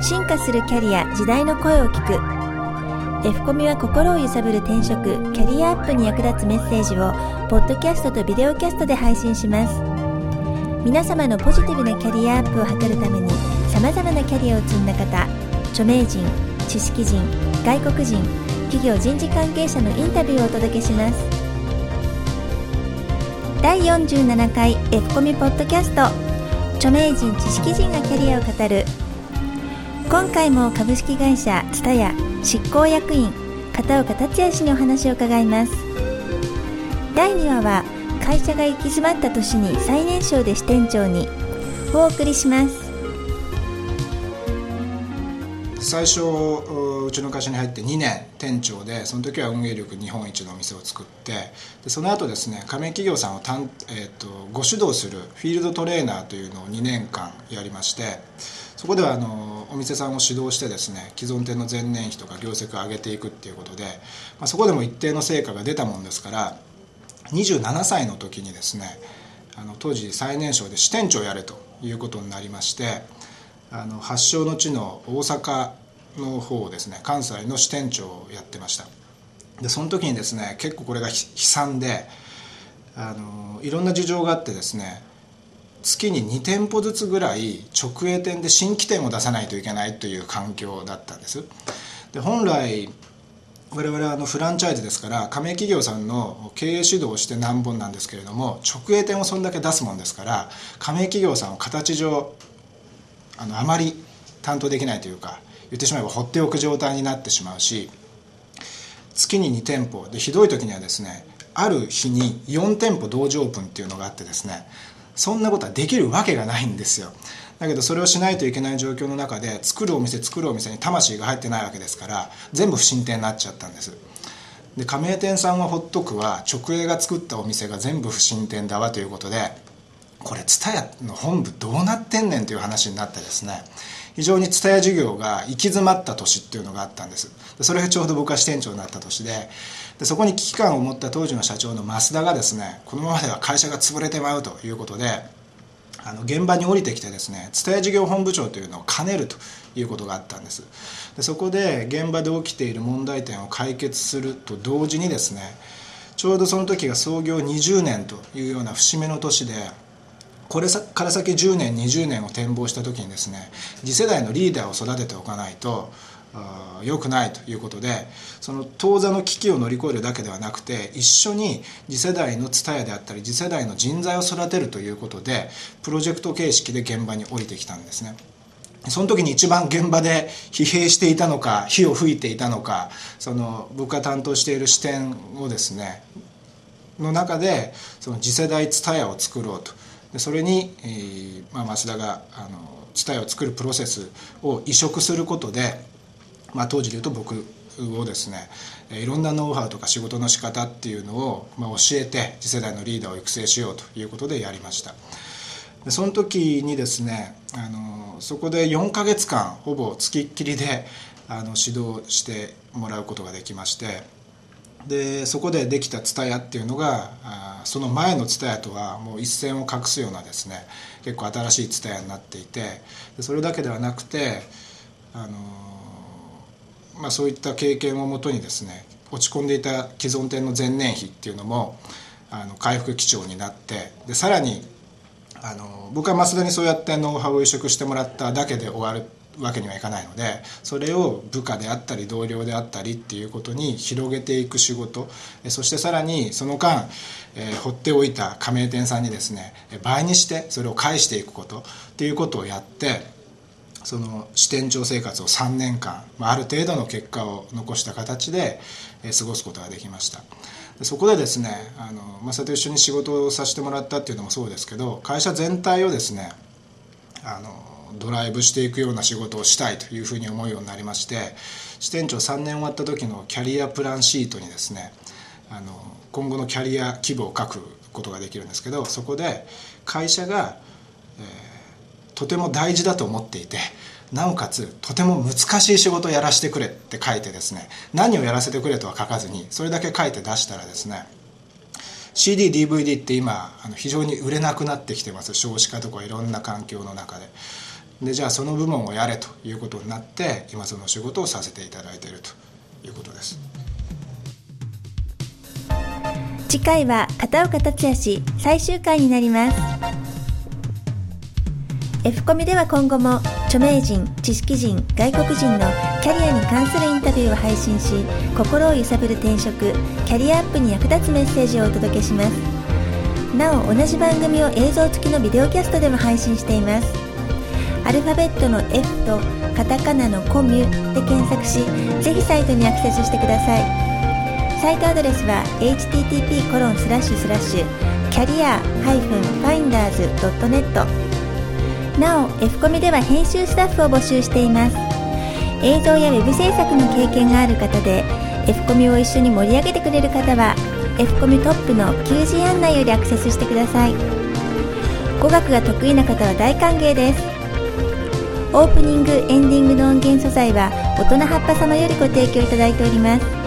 進化するキャリア時代の声を聞く。F コミは心を揺さぶる転職キャリアアップに役立つメッセージをポッドキャストとビデオキャストで配信します。皆様のポジティブなキャリアアップを図るためにさまざまなキャリアを積んだ方著名人知識人外国人企業人事関係者のインタビューをお届けします。第47回 F コミポッドキャスト。著名人知識人がキャリアを語る今回も株式会社ツタヤ執行役員片岡達也氏にお話を伺います。第2話は会社が行き詰まった年に最年少で支店長にお送りします。最初うちの会社に入って2年店長でその時は運営力日本一のお店を作ってでその後ですね加盟企業さんをたん、えーと、ご指導するフィールドトレーナーというのを2年間やりましてそこではあのお店さんを指導してですね既存店の前年比とか業績を上げていくっていうことで、まあ、そこでも一定の成果が出たもんですから27歳の時にですねあの当時最年少で支店長をやれということになりましてあの発祥の地の大阪の方ですね関西の支店長をやってました。でその時にですね結構これが悲惨であのいろんな事情があってですね月に2店舗ずつぐらい直営店で新規店を出さないといけないという環境だったんです。で本来我々はあのフランチャイズですから加盟企業さんの経営指導をして何本なんですけれども直営店をそんだけ出すもんですから加盟企業さんを形上あのあまり担当できないというか言ってしまえば放っておく状態になってしまうし月に2店舗でひどい時にはですねある日に4店舗同時オープンっていうのがあってですねそんなことはできるわけがないんですよ。だけどそれをしないといけない状況の中で作るお店作るお店に魂が入ってないわけですから全部不審店になっちゃったんです。で加盟店さんはほっとくは直営が作ったお店が全部不審店だわということでこれ蔦屋の本部どうなってんねんという話になってですね非常に蔦屋事業が行き詰まった年っていうのがあったんです。それがちょうど僕は支店長になった年ででそこに危機感を持った当時の社長の増田がですねこのままでは会社が潰れてまうということであの現場に降りてきてですね蔦屋事業本部長というのを兼ねるということがあったんです。でそこで現場で起きている問題点を解決すると同時にですねちょうどその時が創業20年というような節目の年でこれから先10年20年を展望した時にですね次世代のリーダーを育てておかないと良くないということでその当座の危機を乗り越えるだけではなくて一緒に次世代の蔦屋であったり次世代の人材を育てるということでプロジェクト形式で現場に降りてきたんですね。その時に一番現場で疲弊していたのか火を吹いていたのかその僕が担当している視点をですねの中でその次世代蔦屋を作ろうと。でそれに、えーまあ、増田があの蔦屋を作るプロセスを移植することでまあ、当時でいうと僕をですねいろんなノウハウとか仕事の仕方っていうのを、まあ、教えて次世代のリーダーを育成しようということでやりました。でその時にですねあのそこで4ヶ月間ほぼつきっきりであの指導してもらうことができましてでそこでできた蔦屋っていうのがその前の蔦屋とはもう一線を画すようなですね結構新しい蔦屋になっていてそれだけではなくてあのまあ、そういった経験をもとにですね落ち込んでいた既存店の前年比っていうのもあの回復基調になってでさらにあの僕は増田にそうやってノウハウを移植してもらっただけで終わるわけにはいかないのでそれを部下であったり同僚であったりっていうことに広げていく仕事。そしてさらにその間、えー、放っておいた加盟店さんにですね倍にしてそれを返していくこと。っていうことをやってその支店長生活を3年間、まあ、ある程度の結果を残した形で、え過ごすことができました。そこでですねあの増田と一緒に仕事をさせてもらったっていうのもそうですけど会社全体をですねあのドライブしていくような仕事をしたいというふうに思うようになりまして支店長3年終わった時のキャリアプランシートにですねあの今後のキャリア規模を書くことができるんですけどそこで会社が、えーとても大事だと思っていてなおかつとても難しい仕事をやらせてくれって書いてですね何をやらせてくれとは書かずにそれだけ書いて出したらですね CDDVD って今あの非常に売れなくなってきてます。少子化とかいろんな環境の中で。でじゃあその部門をやれということになって今その仕事をさせていただいているということです。次回は片岡達也氏最終回になります。F コミでは今後も著名人知識人外国人のキャリアに関するインタビューを配信し心を揺さぶる転職キャリアアップに役立つメッセージをお届けします。なお同じ番組を映像付きのビデオキャストでも配信しています。アルファベットの F とカタカナのコミュで検索しぜひサイトにアクセスしてください。サイトアドレスは http コロンスラッシュスラッシュキャリア -finders.net なお F コミでは編集スタッフを募集しています。映像やウェブ制作の経験がある方で F コミを一緒に盛り上げてくれる方は F コミトップの求人案内よりアクセスしてください。語学が得意な方は大歓迎です。オープニングエンディングの音源素材は大人葉っぱ様よりご提供いただいております。